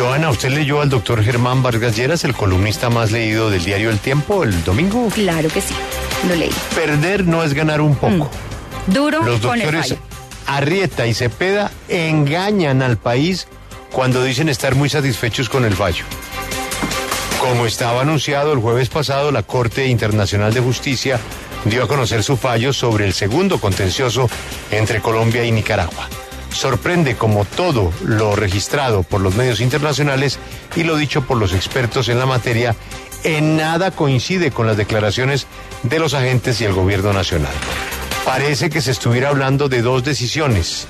Joana, ¿usted leyó al doctor Germán Vargas Lleras, el columnista más leído del diario El Tiempo, el domingo? Claro que sí, lo leí. Perder no es ganar un poco. Mm. Duro Los con el doctores fallo. Arrieta y Cepeda engañan al país cuando dicen estar muy satisfechos con el fallo. Como estaba anunciado el jueves pasado, la Corte Internacional de Justicia dio a conocer su fallo sobre el segundo contencioso entre Colombia y Nicaragua. Sorprende como todo lo registrado por los medios internacionales y lo dicho por los expertos en la materia en nada coincide con las declaraciones de los agentes y el gobierno nacional. Parece que se estuviera hablando de dos decisiones.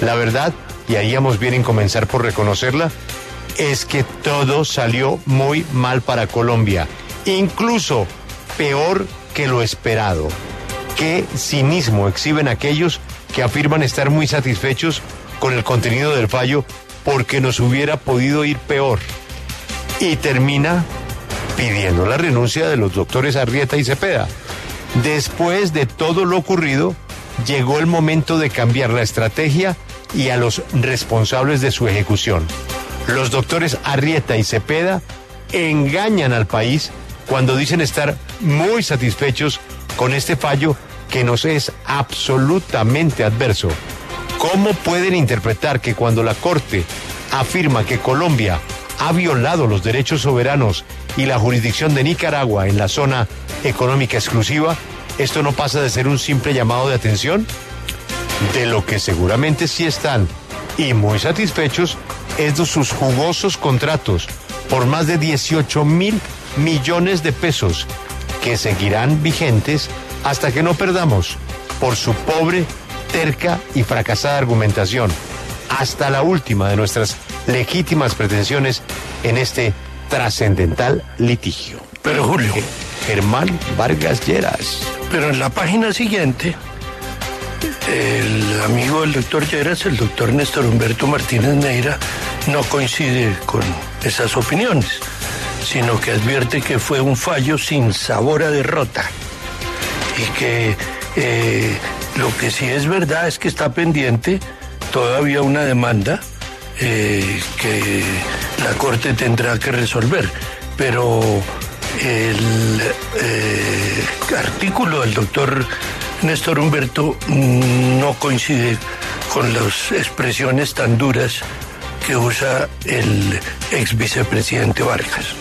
La verdad, y haríamos bien en comenzar por reconocerla, es que todo salió muy mal para Colombia, incluso peor que lo esperado. Qué cinismo exhiben aquellos afirman estar muy satisfechos con el contenido del fallo porque nos hubiera podido ir peor. Y termina pidiendo la renuncia de los doctores Arrieta y Cepeda. Después de todo lo ocurrido, llegó el momento de cambiar la estrategia y a los responsables de su ejecución. Los doctores Arrieta y Cepeda engañan al país cuando dicen estar muy satisfechos con este fallo que nos es absolutamente adverso. ¿Cómo pueden interpretar que cuando la Corte afirma que Colombia ha violado los derechos soberanos y la jurisdicción de Nicaragua en la zona económica exclusiva, esto no pasa de ser un simple llamado de atención? De lo que seguramente sí están y muy satisfechos es de sus jugosos contratos por más de 18 mil millones de pesos que seguirán vigentes hasta que no perdamos por su pobre, terca y fracasada argumentación hasta la última de nuestras legítimas pretensiones en este trascendental litigio. Pero Julio, Germán Vargas Lleras. pero en la página siguiente, el amigo del doctor Lleras, el doctor Néstor Humberto Martínez Neira, no coincide con esas opiniones, sino que advierte que fue un fallo sin sabor a derrota. Y que eh, lo que sí es verdad es que está pendiente todavía una demanda eh, que la Corte tendrá que resolver, pero el eh, artículo del doctor Néstor Humberto mm, no coincide con las expresiones tan duras que usa el ex vicepresidente Vargas.